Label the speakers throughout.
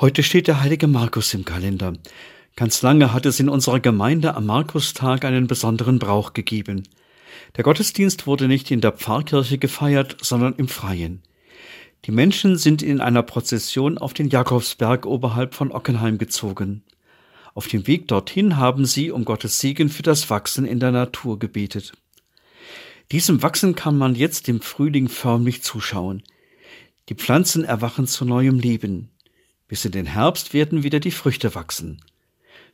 Speaker 1: Heute steht der heilige Markus im Kalender. Ganz lange hat es in unserer Gemeinde am Markustag einen besonderen Brauch gegeben. Der Gottesdienst wurde nicht in der Pfarrkirche gefeiert, sondern im Freien. Die Menschen sind in einer Prozession auf den Jakobsberg oberhalb von Ockenheim gezogen. Auf dem Weg dorthin haben sie um Gottes Segen für das Wachsen in der Natur gebetet. Diesem Wachsen kann man jetzt im Frühling förmlich zuschauen. Die Pflanzen erwachen zu neuem Leben. Bis in den Herbst werden wieder die Früchte wachsen.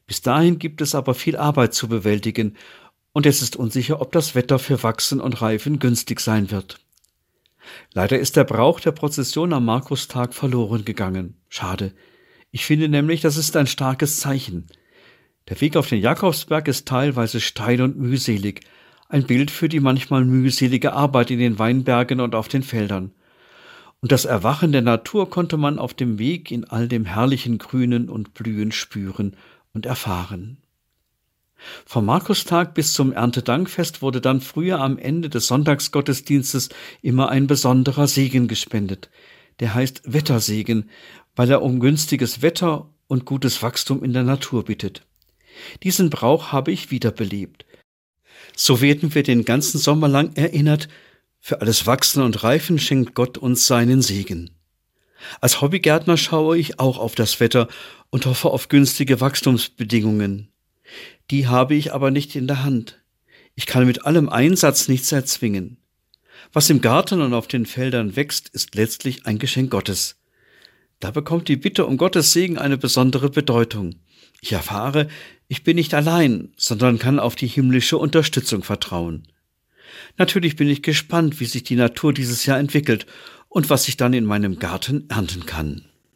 Speaker 1: Bis dahin gibt es aber viel Arbeit zu bewältigen, und es ist unsicher, ob das Wetter für Wachsen und Reifen günstig sein wird. Leider ist der Brauch der Prozession am Markustag verloren gegangen. Schade. Ich finde nämlich, das ist ein starkes Zeichen. Der Weg auf den Jakobsberg ist teilweise steil und mühselig, ein Bild für die manchmal mühselige Arbeit in den Weinbergen und auf den Feldern und das Erwachen der Natur konnte man auf dem Weg in all dem herrlichen Grünen und Blühen spüren und erfahren. Vom Markustag bis zum Erntedankfest wurde dann früher am Ende des Sonntagsgottesdienstes immer ein besonderer Segen gespendet. Der heißt Wettersegen, weil er um günstiges Wetter und gutes Wachstum in der Natur bittet. Diesen Brauch habe ich wiederbelebt. So werden wir den ganzen Sommer lang erinnert, für alles Wachsen und Reifen schenkt Gott uns seinen Segen. Als Hobbygärtner schaue ich auch auf das Wetter und hoffe auf günstige Wachstumsbedingungen. Die habe ich aber nicht in der Hand. Ich kann mit allem Einsatz nichts erzwingen. Was im Garten und auf den Feldern wächst, ist letztlich ein Geschenk Gottes. Da bekommt die Bitte um Gottes Segen eine besondere Bedeutung. Ich erfahre, ich bin nicht allein, sondern kann auf die himmlische Unterstützung vertrauen. Natürlich bin ich gespannt, wie sich die Natur dieses Jahr entwickelt und was ich dann in meinem Garten ernten kann.